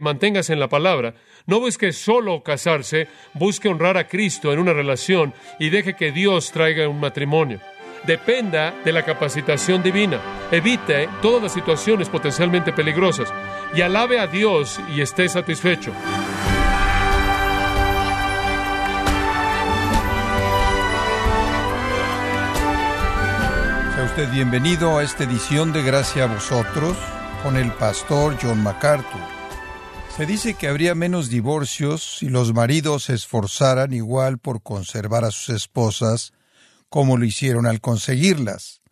Manténgase en la palabra. No busque solo casarse, busque honrar a Cristo en una relación y deje que Dios traiga un matrimonio. Dependa de la capacitación divina. Evite todas las situaciones potencialmente peligrosas y alabe a Dios y esté satisfecho. Sea usted bienvenido a esta edición de Gracia a vosotros con el pastor John MacArthur. Se dice que habría menos divorcios si los maridos se esforzaran igual por conservar a sus esposas como lo hicieron al conseguirlas.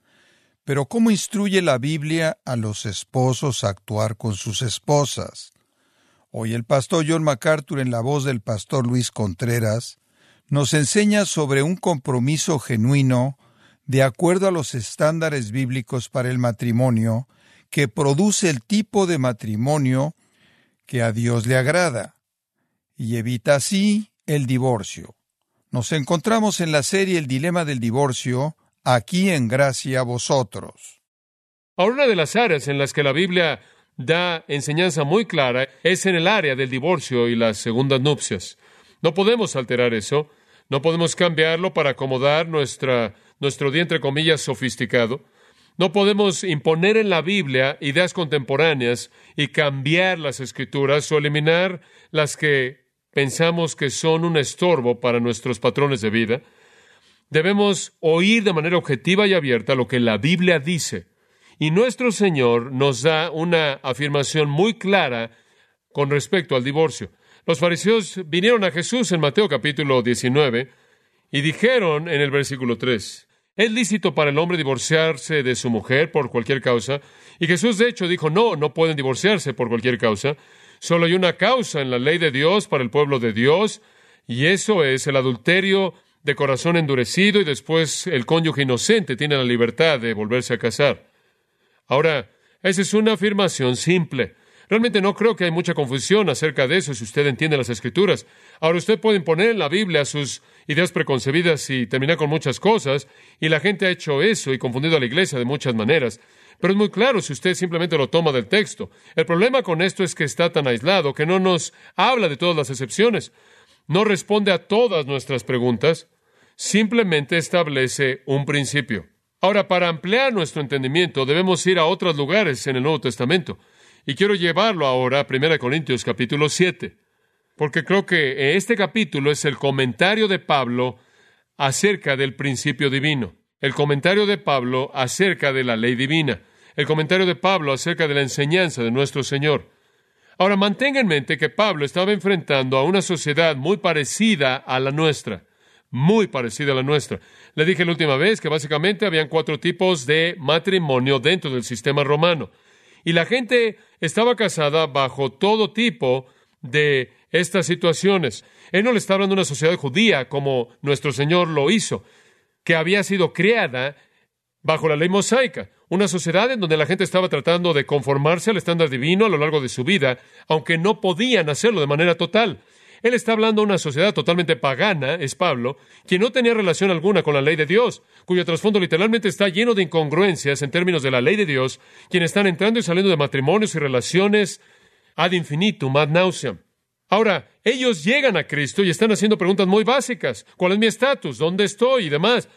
Pero ¿cómo instruye la Biblia a los esposos a actuar con sus esposas? Hoy el pastor John MacArthur, en la voz del pastor Luis Contreras, nos enseña sobre un compromiso genuino de acuerdo a los estándares bíblicos para el matrimonio que produce el tipo de matrimonio que a Dios le agrada y evita así el divorcio. Nos encontramos en la serie El Dilema del Divorcio, aquí en Gracia a vosotros. Ahora, una de las áreas en las que la Biblia da enseñanza muy clara es en el área del divorcio y las segundas nupcias. No podemos alterar eso, no podemos cambiarlo para acomodar nuestra, nuestro día, entre comillas, sofisticado. No podemos imponer en la Biblia ideas contemporáneas y cambiar las escrituras o eliminar las que pensamos que son un estorbo para nuestros patrones de vida. Debemos oír de manera objetiva y abierta lo que la Biblia dice. Y nuestro Señor nos da una afirmación muy clara con respecto al divorcio. Los fariseos vinieron a Jesús en Mateo capítulo 19 y dijeron en el versículo 3, ¿Es lícito para el hombre divorciarse de su mujer por cualquier causa? Y Jesús de hecho dijo, no, no pueden divorciarse por cualquier causa. Solo hay una causa en la ley de Dios para el pueblo de Dios, y eso es el adulterio de corazón endurecido y después el cónyuge inocente tiene la libertad de volverse a casar. Ahora, esa es una afirmación simple. Realmente no creo que hay mucha confusión acerca de eso si usted entiende las escrituras. Ahora usted puede imponer en la Biblia sus ideas preconcebidas y terminar con muchas cosas, y la gente ha hecho eso y confundido a la iglesia de muchas maneras. Pero es muy claro si usted simplemente lo toma del texto. El problema con esto es que está tan aislado que no nos habla de todas las excepciones. No responde a todas nuestras preguntas, simplemente establece un principio. Ahora, para ampliar nuestro entendimiento, debemos ir a otros lugares en el Nuevo Testamento. Y quiero llevarlo ahora a 1 Corintios capítulo 7, porque creo que este capítulo es el comentario de Pablo acerca del principio divino, el comentario de Pablo acerca de la ley divina, el comentario de Pablo acerca de la enseñanza de nuestro Señor. Ahora mantenga en mente que Pablo estaba enfrentando a una sociedad muy parecida a la nuestra, muy parecida a la nuestra. Le dije la última vez que básicamente habían cuatro tipos de matrimonio dentro del sistema romano. Y la gente estaba casada bajo todo tipo de estas situaciones. Él no le está hablando de una sociedad judía como nuestro Señor lo hizo, que había sido creada bajo la ley mosaica, una sociedad en donde la gente estaba tratando de conformarse al estándar divino a lo largo de su vida, aunque no podían hacerlo de manera total. Él está hablando de una sociedad totalmente pagana, es Pablo, quien no tenía relación alguna con la ley de Dios, cuyo trasfondo literalmente está lleno de incongruencias en términos de la ley de Dios, quienes están entrando y saliendo de matrimonios y relaciones ad infinitum, ad nauseam. Ahora, ellos llegan a Cristo y están haciendo preguntas muy básicas. ¿Cuál es mi estatus? ¿Dónde estoy? Y demás.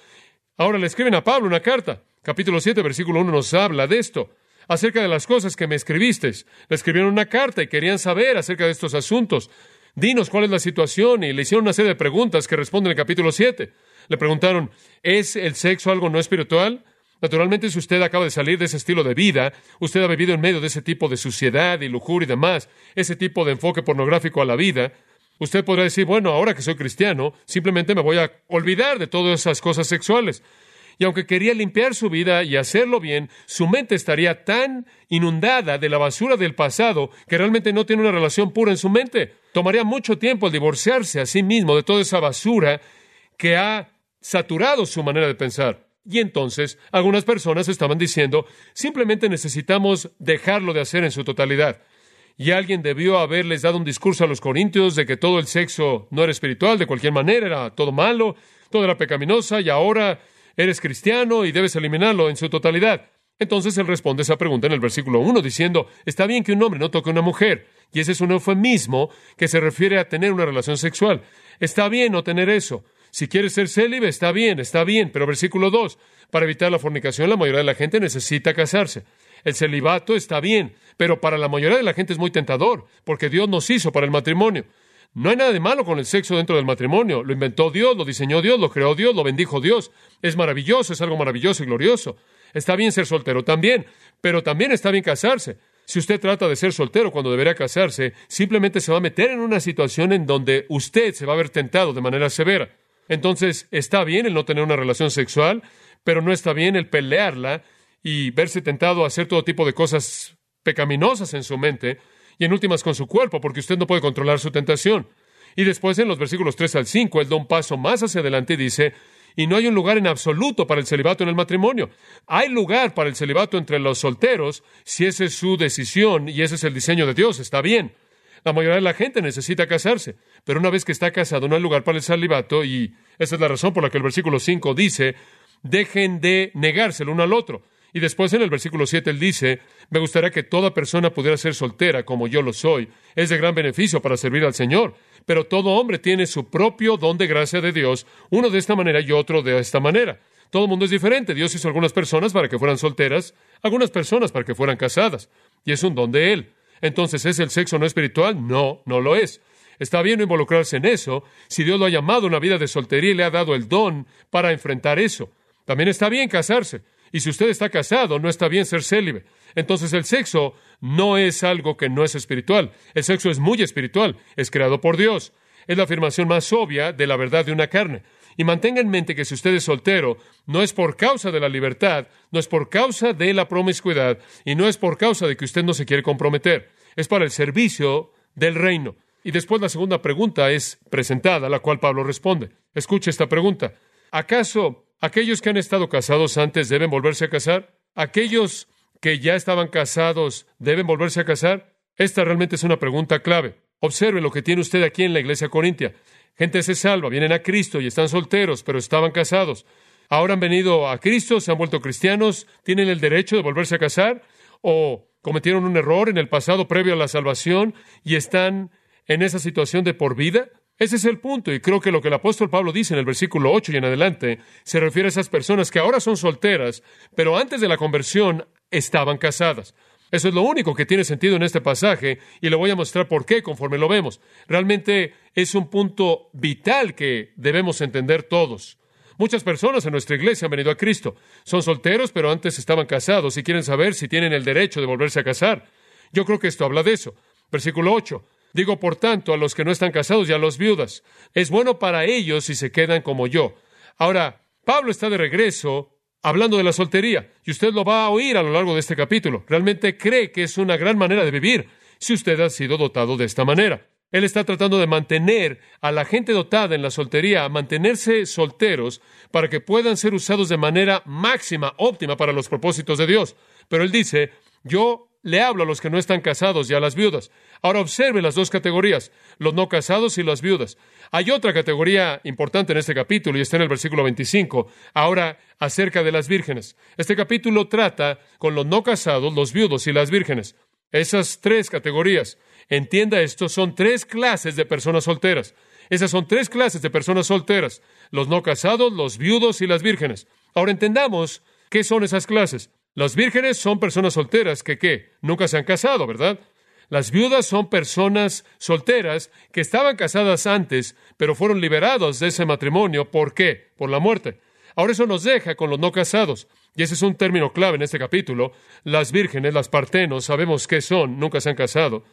Ahora le escriben a Pablo una carta. Capítulo 7, versículo 1 nos habla de esto acerca de las cosas que me escribiste. Le escribieron una carta y querían saber acerca de estos asuntos. Dinos cuál es la situación. Y le hicieron una serie de preguntas que responden en el capítulo 7. Le preguntaron, ¿es el sexo algo no espiritual? Naturalmente, si usted acaba de salir de ese estilo de vida, usted ha vivido en medio de ese tipo de suciedad y lujuria y demás, ese tipo de enfoque pornográfico a la vida, usted podrá decir, bueno, ahora que soy cristiano, simplemente me voy a olvidar de todas esas cosas sexuales. Y aunque quería limpiar su vida y hacerlo bien, su mente estaría tan inundada de la basura del pasado que realmente no tiene una relación pura en su mente. Tomaría mucho tiempo el divorciarse a sí mismo de toda esa basura que ha saturado su manera de pensar. Y entonces algunas personas estaban diciendo, simplemente necesitamos dejarlo de hacer en su totalidad. Y alguien debió haberles dado un discurso a los corintios de que todo el sexo no era espiritual, de cualquier manera, era todo malo, todo era pecaminosa, y ahora eres cristiano y debes eliminarlo en su totalidad. Entonces él responde esa pregunta en el versículo 1 diciendo, está bien que un hombre no toque a una mujer, Y ese es un eufemismo que se refiere a tener una relación sexual. Está bien no tener eso. Si quieres ser célibe, está bien, está bien. Pero versículo 2, para evitar la fornicación, la mayoría de la gente necesita casarse. El celibato está bien, pero para la mayoría de la gente es muy tentador, porque Dios nos hizo para el matrimonio. No hay nada de malo con el sexo dentro del matrimonio. Lo inventó Dios, lo diseñó Dios, lo creó Dios, lo bendijo Dios. Es maravilloso, es algo maravilloso y glorioso. Está bien ser soltero también, pero también está bien casarse. Si usted trata de ser soltero cuando debería casarse, simplemente se va a meter en una situación en donde usted se va a ver tentado de manera severa. Entonces, está bien el no tener una relación sexual, pero no está bien el pelearla y verse tentado a hacer todo tipo de cosas pecaminosas en su mente y en últimas con su cuerpo, porque usted no puede controlar su tentación. Y después en los versículos 3 al 5, él da un paso más hacia adelante y dice, y no hay un lugar en absoluto para el celibato en el matrimonio. Hay lugar para el celibato entre los solteros si esa es su decisión y ese es el diseño de Dios. Está bien. La mayoría de la gente necesita casarse, pero una vez que está casado no hay lugar para el celibato y esa es la razón por la que el versículo 5 dice, dejen de negarse el uno al otro. Y después en el versículo 7 él dice, me gustaría que toda persona pudiera ser soltera como yo lo soy. Es de gran beneficio para servir al Señor. Pero todo hombre tiene su propio don de gracia de Dios, uno de esta manera y otro de esta manera. Todo el mundo es diferente. Dios hizo algunas personas para que fueran solteras, algunas personas para que fueran casadas. Y es un don de Él. Entonces, ¿es el sexo no espiritual? No, no lo es. Está bien involucrarse en eso si Dios lo ha llamado a una vida de soltería y le ha dado el don para enfrentar eso. También está bien casarse. Y si usted está casado, no está bien ser célibe. Entonces el sexo no es algo que no es espiritual. El sexo es muy espiritual, es creado por Dios. Es la afirmación más obvia de la verdad de una carne. Y mantenga en mente que si usted es soltero, no es por causa de la libertad, no es por causa de la promiscuidad y no es por causa de que usted no se quiere comprometer. Es para el servicio del reino. Y después la segunda pregunta es presentada, la cual Pablo responde. Escuche esta pregunta. ¿Acaso aquellos que han estado casados antes deben volverse a casar? ¿Aquellos que ya estaban casados deben volverse a casar? Esta realmente es una pregunta clave. Observe lo que tiene usted aquí en la iglesia corintia. Gente se salva, vienen a Cristo y están solteros, pero estaban casados. Ahora han venido a Cristo, se han vuelto cristianos, tienen el derecho de volverse a casar o cometieron un error en el pasado previo a la salvación y están en esa situación de por vida. Ese es el punto, y creo que lo que el apóstol Pablo dice en el versículo 8 y en adelante se refiere a esas personas que ahora son solteras, pero antes de la conversión estaban casadas. Eso es lo único que tiene sentido en este pasaje y le voy a mostrar por qué conforme lo vemos. Realmente es un punto vital que debemos entender todos. Muchas personas en nuestra iglesia han venido a Cristo. Son solteros, pero antes estaban casados y quieren saber si tienen el derecho de volverse a casar. Yo creo que esto habla de eso. Versículo 8. Digo, por tanto, a los que no están casados y a los viudas. Es bueno para ellos si se quedan como yo. Ahora, Pablo está de regreso hablando de la soltería, y usted lo va a oír a lo largo de este capítulo. Realmente cree que es una gran manera de vivir si usted ha sido dotado de esta manera. Él está tratando de mantener a la gente dotada en la soltería, a mantenerse solteros para que puedan ser usados de manera máxima, óptima para los propósitos de Dios. Pero él dice, yo le hablo a los que no están casados y a las viudas. Ahora observe las dos categorías, los no casados y las viudas. Hay otra categoría importante en este capítulo y está en el versículo 25, ahora acerca de las vírgenes. Este capítulo trata con los no casados, los viudos y las vírgenes. Esas tres categorías. Entienda esto, son tres clases de personas solteras. Esas son tres clases de personas solteras, los no casados, los viudos y las vírgenes. Ahora entendamos qué son esas clases. Las vírgenes son personas solteras que, ¿qué? Nunca se han casado, ¿verdad? Las viudas son personas solteras que estaban casadas antes, pero fueron liberados de ese matrimonio. ¿Por qué? Por la muerte. Ahora eso nos deja con los no casados. Y ese es un término clave en este capítulo. Las vírgenes, las partenos, sabemos qué son, nunca se han casado.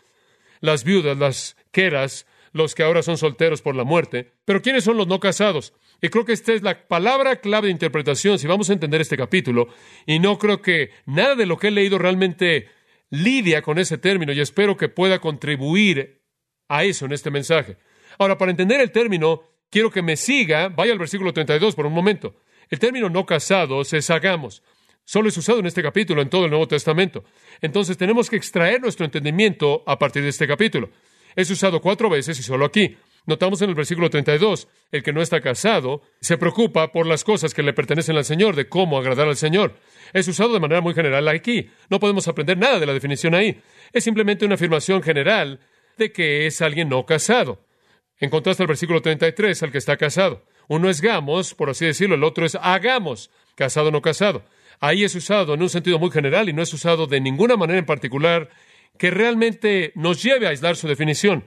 Las viudas, las queras, los que ahora son solteros por la muerte. Pero ¿quiénes son los no casados? Y creo que esta es la palabra clave de interpretación si vamos a entender este capítulo. Y no creo que nada de lo que he leído realmente lidia con ese término y espero que pueda contribuir a eso en este mensaje. Ahora, para entender el término, quiero que me siga, vaya al versículo 32 por un momento. El término no casados es hagamos. Solo es usado en este capítulo, en todo el Nuevo Testamento. Entonces tenemos que extraer nuestro entendimiento a partir de este capítulo. Es usado cuatro veces y solo aquí. Notamos en el versículo 32, el que no está casado se preocupa por las cosas que le pertenecen al Señor, de cómo agradar al Señor. Es usado de manera muy general aquí. No podemos aprender nada de la definición ahí. Es simplemente una afirmación general de que es alguien no casado. En contraste al versículo 33, al que está casado. Uno es gamos, por así decirlo, el otro es hagamos, casado o no casado. Ahí es usado en un sentido muy general y no es usado de ninguna manera en particular que realmente nos lleve a aislar su definición.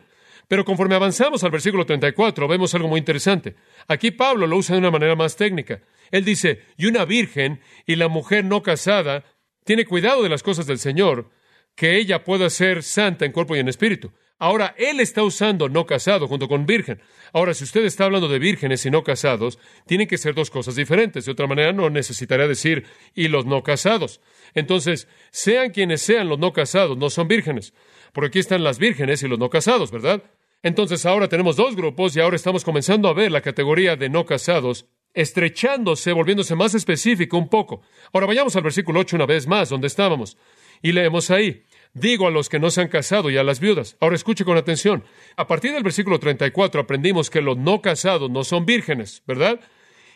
Pero conforme avanzamos al versículo 34, vemos algo muy interesante. Aquí Pablo lo usa de una manera más técnica. Él dice, y una virgen y la mujer no casada tiene cuidado de las cosas del Señor, que ella pueda ser santa en cuerpo y en espíritu. Ahora, él está usando no casado junto con virgen. Ahora, si usted está hablando de vírgenes y no casados, tienen que ser dos cosas diferentes. De otra manera, no necesitaría decir y los no casados. Entonces, sean quienes sean los no casados, no son vírgenes. Porque aquí están las vírgenes y los no casados, ¿verdad? Entonces, ahora tenemos dos grupos y ahora estamos comenzando a ver la categoría de no casados estrechándose, volviéndose más específico un poco. Ahora vayamos al versículo 8 una vez más, donde estábamos. Y leemos ahí. Digo a los que no se han casado y a las viudas. Ahora escuche con atención. A partir del versículo 34 aprendimos que los no casados no son vírgenes, ¿verdad?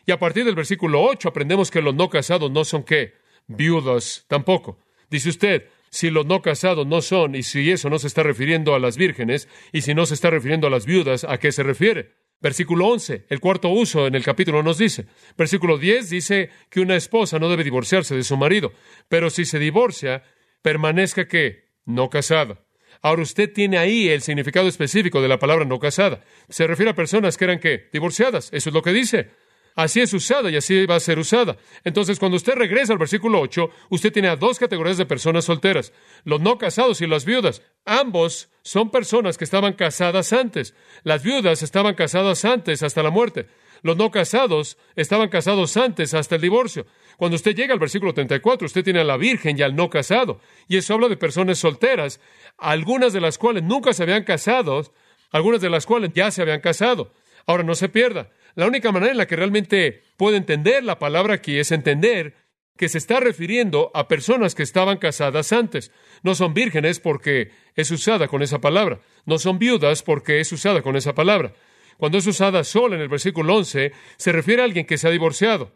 Y a partir del versículo 8 aprendemos que los no casados no son qué? Viudas tampoco. Dice usted, si los no casados no son, y si eso no se está refiriendo a las vírgenes, y si no se está refiriendo a las viudas, ¿a qué se refiere? Versículo 11, el cuarto uso en el capítulo nos dice. Versículo 10 dice que una esposa no debe divorciarse de su marido, pero si se divorcia, permanezca que no casada. Ahora usted tiene ahí el significado específico de la palabra no casada. Se refiere a personas que eran que divorciadas. Eso es lo que dice. Así es usada y así va a ser usada. Entonces, cuando usted regresa al versículo 8, usted tiene a dos categorías de personas solteras, los no casados y las viudas. Ambos son personas que estaban casadas antes. Las viudas estaban casadas antes hasta la muerte. Los no casados estaban casados antes hasta el divorcio. Cuando usted llega al versículo 34, usted tiene a la virgen y al no casado. Y eso habla de personas solteras, algunas de las cuales nunca se habían casado, algunas de las cuales ya se habían casado. Ahora, no se pierda. La única manera en la que realmente puede entender la palabra aquí es entender que se está refiriendo a personas que estaban casadas antes. No son vírgenes porque es usada con esa palabra. No son viudas porque es usada con esa palabra. Cuando es usada sola en el versículo 11, se refiere a alguien que se ha divorciado.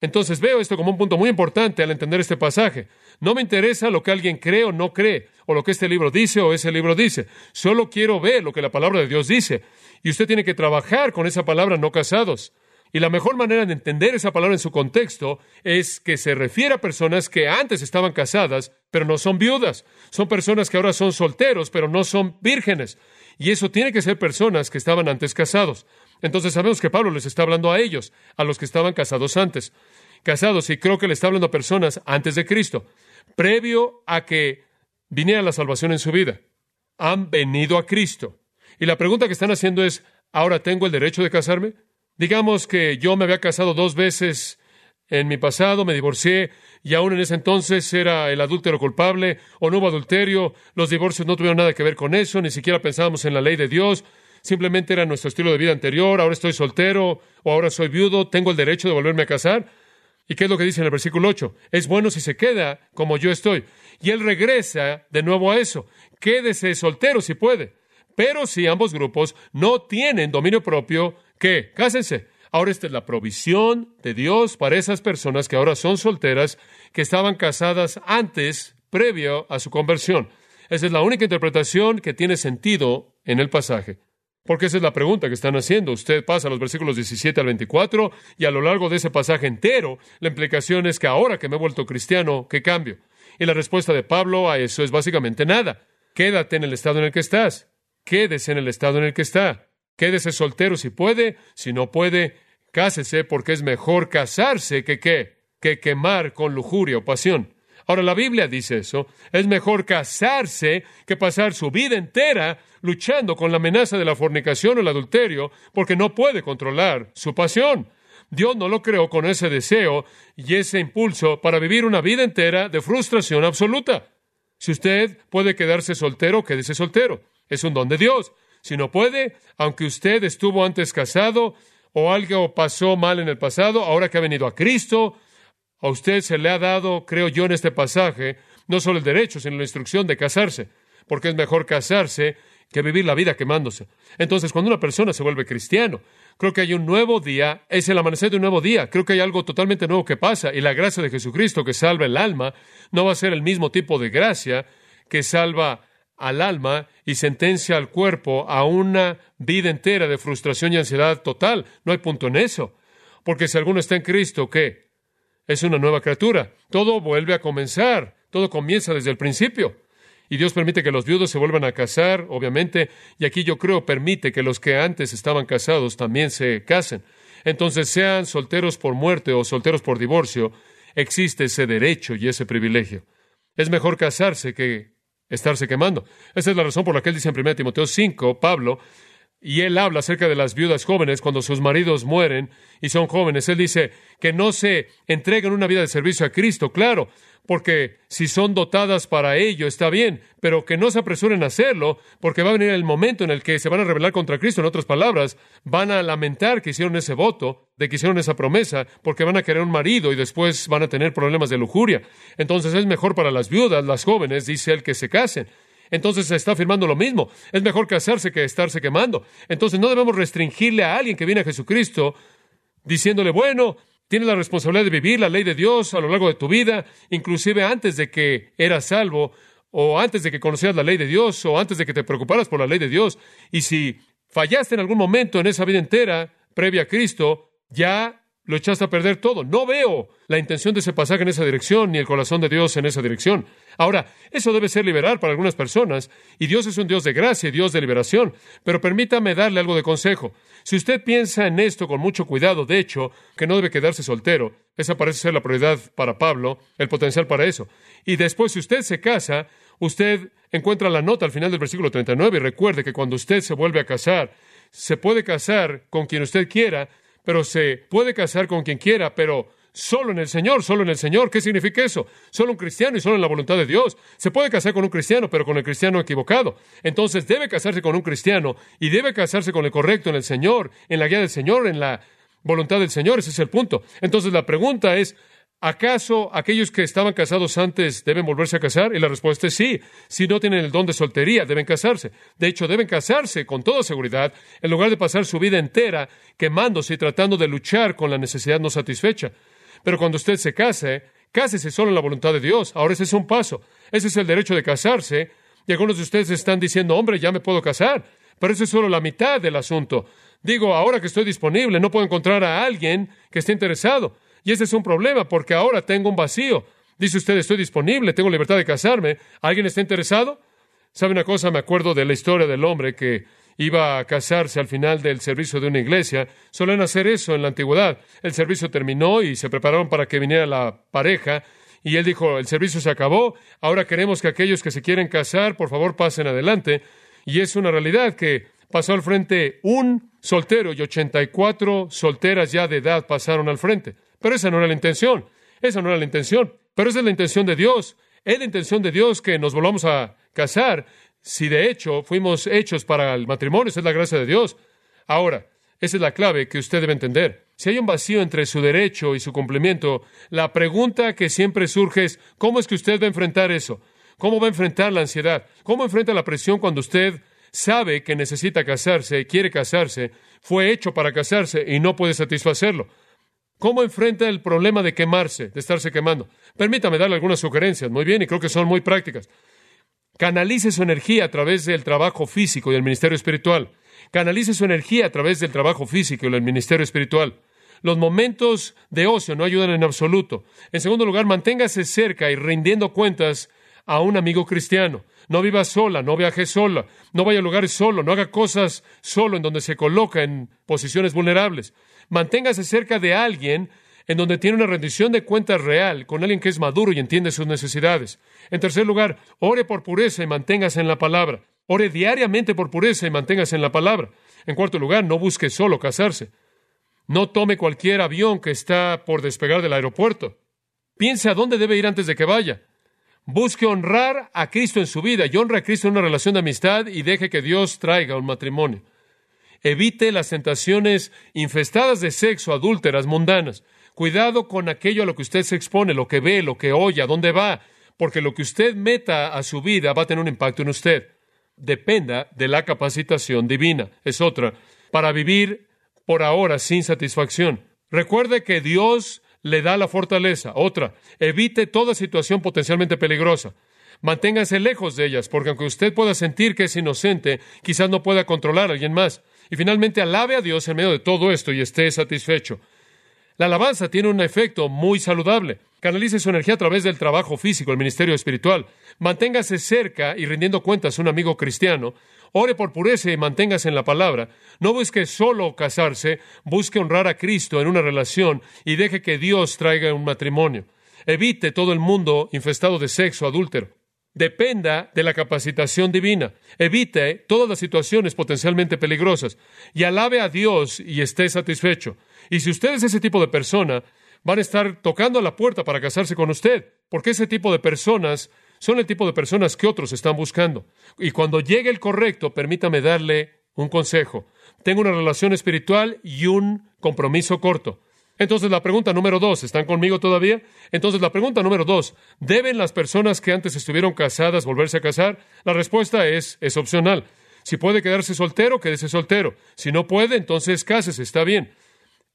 Entonces veo esto como un punto muy importante al entender este pasaje. No me interesa lo que alguien cree o no cree, o lo que este libro dice o ese libro dice. Solo quiero ver lo que la palabra de Dios dice. Y usted tiene que trabajar con esa palabra no casados. Y la mejor manera de entender esa palabra en su contexto es que se refiere a personas que antes estaban casadas, pero no son viudas. Son personas que ahora son solteros, pero no son vírgenes. Y eso tiene que ser personas que estaban antes casados. Entonces sabemos que Pablo les está hablando a ellos, a los que estaban casados antes. Casados, y creo que le está hablando a personas antes de Cristo, previo a que viniera la salvación en su vida. Han venido a Cristo. Y la pregunta que están haciendo es, ¿ahora tengo el derecho de casarme? Digamos que yo me había casado dos veces en mi pasado, me divorcié y aún en ese entonces era el adúltero culpable o no hubo adulterio, los divorcios no tuvieron nada que ver con eso, ni siquiera pensábamos en la ley de Dios, simplemente era nuestro estilo de vida anterior, ahora estoy soltero o ahora soy viudo, tengo el derecho de volverme a casar. ¿Y qué es lo que dice en el versículo 8? Es bueno si se queda como yo estoy. Y él regresa de nuevo a eso. Quédese soltero si puede. Pero si ambos grupos no tienen dominio propio, ¿qué? Cásense. Ahora esta es la provisión de Dios para esas personas que ahora son solteras, que estaban casadas antes, previo a su conversión. Esa es la única interpretación que tiene sentido en el pasaje. Porque esa es la pregunta que están haciendo. Usted pasa los versículos 17 al 24 y a lo largo de ese pasaje entero, la implicación es que ahora que me he vuelto cristiano, ¿qué cambio? Y la respuesta de Pablo a eso es básicamente nada. Quédate en el estado en el que estás. Quédese en el estado en el que está. Quédese soltero si puede, si no puede, cásese porque es mejor casarse que qué, que quemar con lujuria o pasión. Ahora la Biblia dice eso, es mejor casarse que pasar su vida entera luchando con la amenaza de la fornicación o el adulterio porque no puede controlar su pasión. Dios no lo creó con ese deseo y ese impulso para vivir una vida entera de frustración absoluta. Si usted puede quedarse soltero, quédese soltero. Es un don de Dios. Si no puede, aunque usted estuvo antes casado o algo pasó mal en el pasado, ahora que ha venido a Cristo, a usted se le ha dado, creo yo en este pasaje, no solo el derecho, sino la instrucción de casarse, porque es mejor casarse que vivir la vida quemándose. Entonces, cuando una persona se vuelve cristiano, creo que hay un nuevo día, es el amanecer de un nuevo día, creo que hay algo totalmente nuevo que pasa y la gracia de Jesucristo que salva el alma no va a ser el mismo tipo de gracia que salva al alma y sentencia al cuerpo a una vida entera de frustración y ansiedad total. No hay punto en eso. Porque si alguno está en Cristo, ¿qué? Es una nueva criatura. Todo vuelve a comenzar. Todo comienza desde el principio. Y Dios permite que los viudos se vuelvan a casar, obviamente, y aquí yo creo permite que los que antes estaban casados también se casen. Entonces, sean solteros por muerte o solteros por divorcio, existe ese derecho y ese privilegio. Es mejor casarse que estarse quemando. Esa es la razón por la que él dice en 1 Timoteo 5, Pablo, y él habla acerca de las viudas jóvenes cuando sus maridos mueren y son jóvenes. Él dice que no se entreguen una vida de servicio a Cristo, claro, porque si son dotadas para ello está bien, pero que no se apresuren a hacerlo, porque va a venir el momento en el que se van a rebelar contra Cristo. En otras palabras, van a lamentar que hicieron ese voto, de que hicieron esa promesa, porque van a querer un marido y después van a tener problemas de lujuria. Entonces es mejor para las viudas, las jóvenes, dice él, que se casen. Entonces se está afirmando lo mismo. Es mejor casarse que estarse quemando. Entonces no debemos restringirle a alguien que viene a Jesucristo diciéndole, bueno, Tienes la responsabilidad de vivir la ley de Dios a lo largo de tu vida, inclusive antes de que eras salvo, o antes de que conocieras la ley de Dios, o antes de que te preocuparas por la ley de Dios. Y si fallaste en algún momento en esa vida entera, previa a Cristo, ya lo echaste a perder todo. No veo la intención de ese pasaje en esa dirección, ni el corazón de Dios en esa dirección. Ahora, eso debe ser liberar para algunas personas, y Dios es un Dios de gracia y Dios de liberación, pero permítame darle algo de consejo. Si usted piensa en esto con mucho cuidado, de hecho, que no debe quedarse soltero, esa parece ser la prioridad para Pablo, el potencial para eso. Y después, si usted se casa, usted encuentra la nota al final del versículo 39 y recuerde que cuando usted se vuelve a casar, se puede casar con quien usted quiera, pero se puede casar con quien quiera, pero solo en el Señor, solo en el Señor. ¿Qué significa eso? Solo un cristiano y solo en la voluntad de Dios. Se puede casar con un cristiano, pero con el cristiano equivocado. Entonces debe casarse con un cristiano y debe casarse con el correcto en el Señor, en la guía del Señor, en la voluntad del Señor. Ese es el punto. Entonces la pregunta es, ¿Acaso aquellos que estaban casados antes deben volverse a casar? Y la respuesta es sí. Si no tienen el don de soltería, deben casarse. De hecho, deben casarse con toda seguridad, en lugar de pasar su vida entera quemándose y tratando de luchar con la necesidad no satisfecha. Pero cuando usted se case, cásese solo en la voluntad de Dios. Ahora ese es un paso. Ese es el derecho de casarse. Y algunos de ustedes están diciendo, hombre, ya me puedo casar. Pero eso es solo la mitad del asunto. Digo, ahora que estoy disponible, no puedo encontrar a alguien que esté interesado. Y ese es un problema porque ahora tengo un vacío. Dice usted, estoy disponible, tengo libertad de casarme. ¿Alguien está interesado? ¿Sabe una cosa? Me acuerdo de la historia del hombre que iba a casarse al final del servicio de una iglesia. Suelen hacer eso en la antigüedad. El servicio terminó y se prepararon para que viniera la pareja. Y él dijo, el servicio se acabó, ahora queremos que aquellos que se quieren casar, por favor, pasen adelante. Y es una realidad que pasó al frente un soltero y 84 solteras ya de edad pasaron al frente. Pero esa no era la intención. Esa no era la intención. Pero esa es la intención de Dios. Es la intención de Dios que nos volvamos a casar. Si de hecho fuimos hechos para el matrimonio, esa es la gracia de Dios. Ahora, esa es la clave que usted debe entender. Si hay un vacío entre su derecho y su cumplimiento, la pregunta que siempre surge es, ¿cómo es que usted va a enfrentar eso? ¿Cómo va a enfrentar la ansiedad? ¿Cómo enfrenta la presión cuando usted sabe que necesita casarse, quiere casarse, fue hecho para casarse y no puede satisfacerlo? ¿Cómo enfrenta el problema de quemarse, de estarse quemando? Permítame darle algunas sugerencias, muy bien, y creo que son muy prácticas. Canalice su energía a través del trabajo físico y el ministerio espiritual. Canalice su energía a través del trabajo físico y el ministerio espiritual. Los momentos de ocio no ayudan en absoluto. En segundo lugar, manténgase cerca y rindiendo cuentas a un amigo cristiano. No viva sola, no viaje sola, no vaya a lugares solo, no haga cosas solo en donde se coloca en posiciones vulnerables. Manténgase cerca de alguien en donde tiene una rendición de cuentas real, con alguien que es maduro y entiende sus necesidades. En tercer lugar, ore por pureza y manténgase en la palabra. Ore diariamente por pureza y manténgase en la palabra. En cuarto lugar, no busque solo casarse. No tome cualquier avión que está por despegar del aeropuerto. Piense a dónde debe ir antes de que vaya. Busque honrar a Cristo en su vida y honre a Cristo en una relación de amistad y deje que Dios traiga un matrimonio. Evite las tentaciones infestadas de sexo, adúlteras, mundanas. Cuidado con aquello a lo que usted se expone, lo que ve, lo que oye, a dónde va, porque lo que usted meta a su vida va a tener un impacto en usted. dependa de la capacitación divina. Es otra, para vivir por ahora sin satisfacción. Recuerde que Dios le da la fortaleza. Otra, evite toda situación potencialmente peligrosa. Manténgase lejos de ellas, porque aunque usted pueda sentir que es inocente, quizás no pueda controlar a alguien más. Y finalmente, alabe a Dios en medio de todo esto y esté satisfecho. La alabanza tiene un efecto muy saludable. Canalice su energía a través del trabajo físico, el ministerio espiritual. Manténgase cerca y rindiendo cuentas a un amigo cristiano. Ore por pureza y manténgase en la palabra. No busque solo casarse, busque honrar a Cristo en una relación y deje que Dios traiga un matrimonio. Evite todo el mundo infestado de sexo adúltero dependa de la capacitación divina. Evite todas las situaciones potencialmente peligrosas y alabe a Dios y esté satisfecho. Y si usted es ese tipo de persona, van a estar tocando a la puerta para casarse con usted, porque ese tipo de personas son el tipo de personas que otros están buscando. Y cuando llegue el correcto, permítame darle un consejo. Tengo una relación espiritual y un compromiso corto. Entonces la pregunta número dos, ¿están conmigo todavía? Entonces la pregunta número dos, ¿deben las personas que antes estuvieron casadas volverse a casar? La respuesta es, es opcional. Si puede quedarse soltero, quédese soltero. Si no puede, entonces cásese, está bien.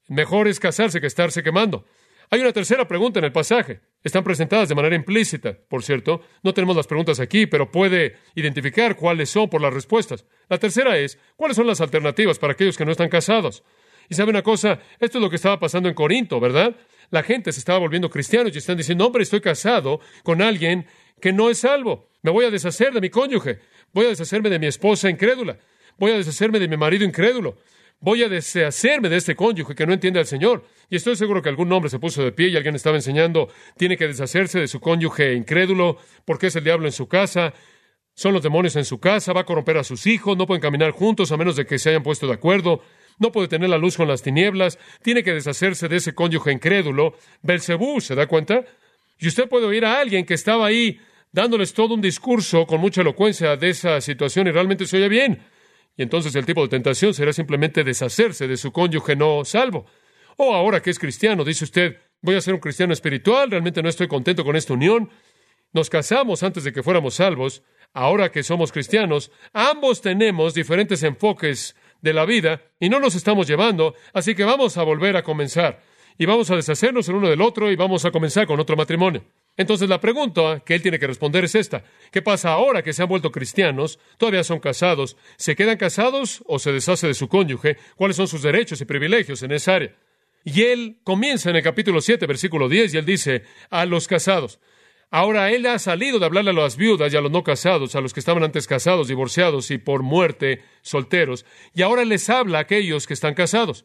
Mejor es casarse que estarse quemando. Hay una tercera pregunta en el pasaje. Están presentadas de manera implícita, por cierto. No tenemos las preguntas aquí, pero puede identificar cuáles son por las respuestas. La tercera es, ¿cuáles son las alternativas para aquellos que no están casados? Y sabe una cosa, esto es lo que estaba pasando en Corinto, ¿verdad? La gente se estaba volviendo cristianos y están diciendo, hombre, estoy casado con alguien que no es salvo. Me voy a deshacer de mi cónyuge. Voy a deshacerme de mi esposa incrédula. Voy a deshacerme de mi marido incrédulo. Voy a deshacerme de este cónyuge que no entiende al Señor. Y estoy seguro que algún hombre se puso de pie y alguien estaba enseñando, tiene que deshacerse de su cónyuge incrédulo, porque es el diablo en su casa, son los demonios en su casa, va a corromper a sus hijos, no pueden caminar juntos a menos de que se hayan puesto de acuerdo no puede tener la luz con las tinieblas, tiene que deshacerse de ese cónyuge incrédulo. Belcebú, ¿se da cuenta? Y usted puede oír a alguien que estaba ahí dándoles todo un discurso con mucha elocuencia de esa situación y realmente se oye bien. Y entonces el tipo de tentación será simplemente deshacerse de su cónyuge no salvo. O ahora que es cristiano, dice usted, voy a ser un cristiano espiritual, realmente no estoy contento con esta unión. Nos casamos antes de que fuéramos salvos. Ahora que somos cristianos, ambos tenemos diferentes enfoques de la vida y no nos estamos llevando, así que vamos a volver a comenzar y vamos a deshacernos el uno del otro y vamos a comenzar con otro matrimonio. Entonces la pregunta que él tiene que responder es esta. ¿Qué pasa ahora que se han vuelto cristianos? Todavía son casados. ¿Se quedan casados o se deshace de su cónyuge? ¿Cuáles son sus derechos y privilegios en esa área? Y él comienza en el capítulo 7, versículo 10, y él dice a los casados, Ahora Él ha salido de hablarle a las viudas y a los no casados, a los que estaban antes casados, divorciados y por muerte solteros, y ahora les habla a aquellos que están casados.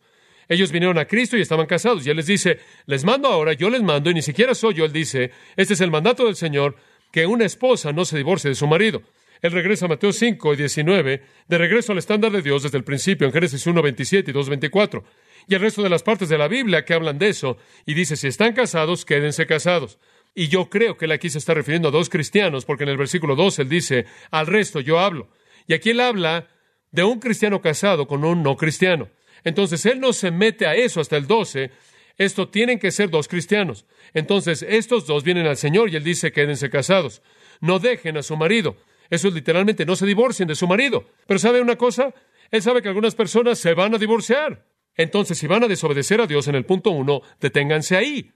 Ellos vinieron a Cristo y estaban casados, y Él les dice, les mando ahora, yo les mando, y ni siquiera soy yo, Él dice, este es el mandato del Señor, que una esposa no se divorcie de su marido. Él regresa a Mateo 5 y 19, de regreso al estándar de Dios desde el principio, en Génesis 1, 27 y 2, 24. Y el resto de las partes de la Biblia que hablan de eso, y dice, si están casados, quédense casados. Y yo creo que él aquí se está refiriendo a dos cristianos, porque en el versículo 2 él dice, al resto yo hablo. Y aquí él habla de un cristiano casado con un no cristiano. Entonces él no se mete a eso hasta el 12. Esto tienen que ser dos cristianos. Entonces estos dos vienen al Señor y él dice, quédense casados. No dejen a su marido. Eso es literalmente, no se divorcien de su marido. Pero ¿sabe una cosa? Él sabe que algunas personas se van a divorciar. Entonces, si van a desobedecer a Dios en el punto uno, deténganse ahí.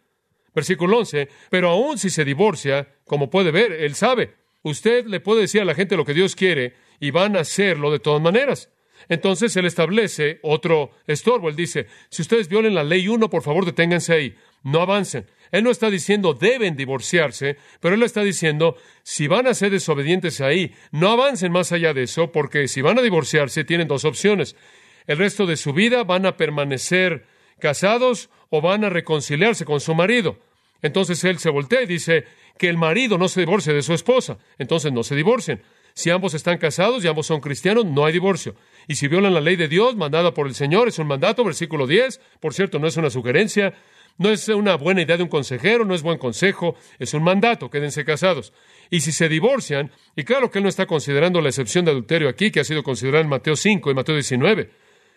Versículo 11, pero aún si se divorcia, como puede ver, él sabe. Usted le puede decir a la gente lo que Dios quiere y van a hacerlo de todas maneras. Entonces él establece otro estorbo. Él dice, si ustedes violen la ley uno, por favor deténganse ahí, no avancen. Él no está diciendo deben divorciarse, pero él está diciendo, si van a ser desobedientes ahí, no avancen más allá de eso, porque si van a divorciarse tienen dos opciones. El resto de su vida van a permanecer casados o van a reconciliarse con su marido. Entonces él se voltea y dice que el marido no se divorcie de su esposa. Entonces no se divorcien. Si ambos están casados y ambos son cristianos, no hay divorcio. Y si violan la ley de Dios mandada por el Señor, es un mandato, versículo 10. Por cierto, no es una sugerencia, no es una buena idea de un consejero, no es buen consejo, es un mandato, quédense casados. Y si se divorcian, y claro que él no está considerando la excepción de adulterio aquí, que ha sido considerada en Mateo 5 y Mateo 19.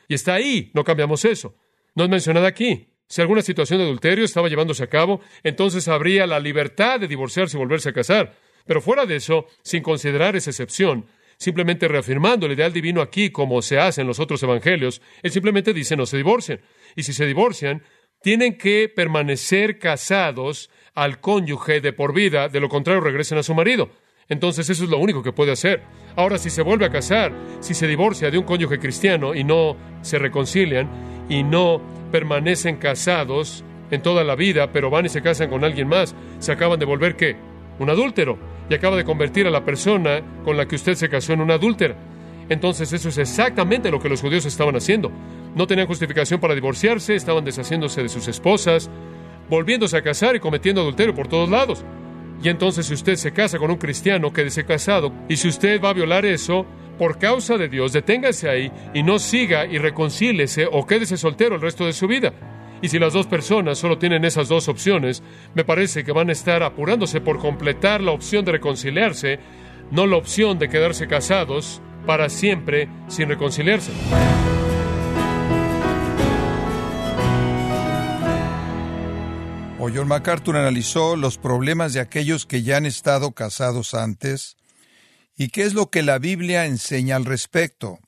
Y está ahí, no cambiamos eso. No es mencionada aquí. Si alguna situación de adulterio estaba llevándose a cabo, entonces habría la libertad de divorciarse y volverse a casar. Pero fuera de eso, sin considerar esa excepción, simplemente reafirmando el ideal divino aquí como se hace en los otros evangelios. Él simplemente dice no se divorcien. Y si se divorcian, tienen que permanecer casados al cónyuge de por vida, de lo contrario regresen a su marido. Entonces eso es lo único que puede hacer. Ahora, si se vuelve a casar, si se divorcia de un cónyuge cristiano y no se reconcilian y no permanecen casados en toda la vida, pero van y se casan con alguien más, se acaban de volver qué? Un adúltero. Y acaba de convertir a la persona con la que usted se casó en una adúltera. Entonces eso es exactamente lo que los judíos estaban haciendo. No tenían justificación para divorciarse, estaban deshaciéndose de sus esposas, volviéndose a casar y cometiendo adulterio por todos lados. Y entonces si usted se casa con un cristiano, quédese casado. Y si usted va a violar eso, por causa de Dios, deténgase ahí y no siga y reconcílese o quédese soltero el resto de su vida. Y si las dos personas solo tienen esas dos opciones, me parece que van a estar apurándose por completar la opción de reconciliarse, no la opción de quedarse casados para siempre sin reconciliarse. O MacArthur analizó los problemas de aquellos que ya han estado casados antes y qué es lo que la Biblia enseña al respecto.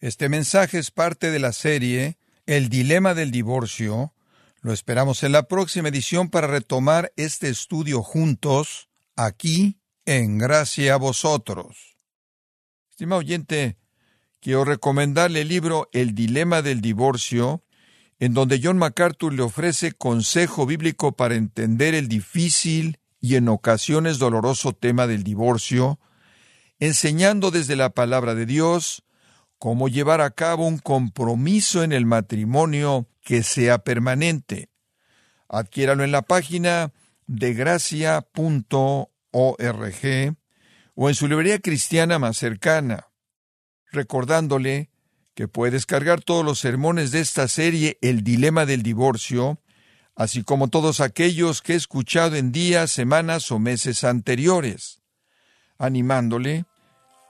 Este mensaje es parte de la serie El dilema del divorcio. Lo esperamos en la próxima edición para retomar este estudio juntos, aquí, en Gracia a vosotros. Estimado oyente, quiero recomendarle el libro El dilema del divorcio, en donde John MacArthur le ofrece consejo bíblico para entender el difícil y en ocasiones doloroso tema del divorcio, enseñando desde la palabra de Dios cómo llevar a cabo un compromiso en el matrimonio que sea permanente. Adquiéralo en la página de gracia.org o en su librería cristiana más cercana, recordándole que puede descargar todos los sermones de esta serie El Dilema del Divorcio, así como todos aquellos que he escuchado en días, semanas o meses anteriores animándole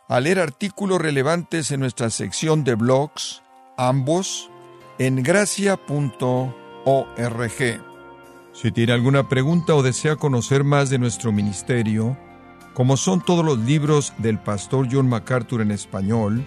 a leer artículos relevantes en nuestra sección de blogs, ambos en gracia.org. Si tiene alguna pregunta o desea conocer más de nuestro ministerio, como son todos los libros del pastor John MacArthur en español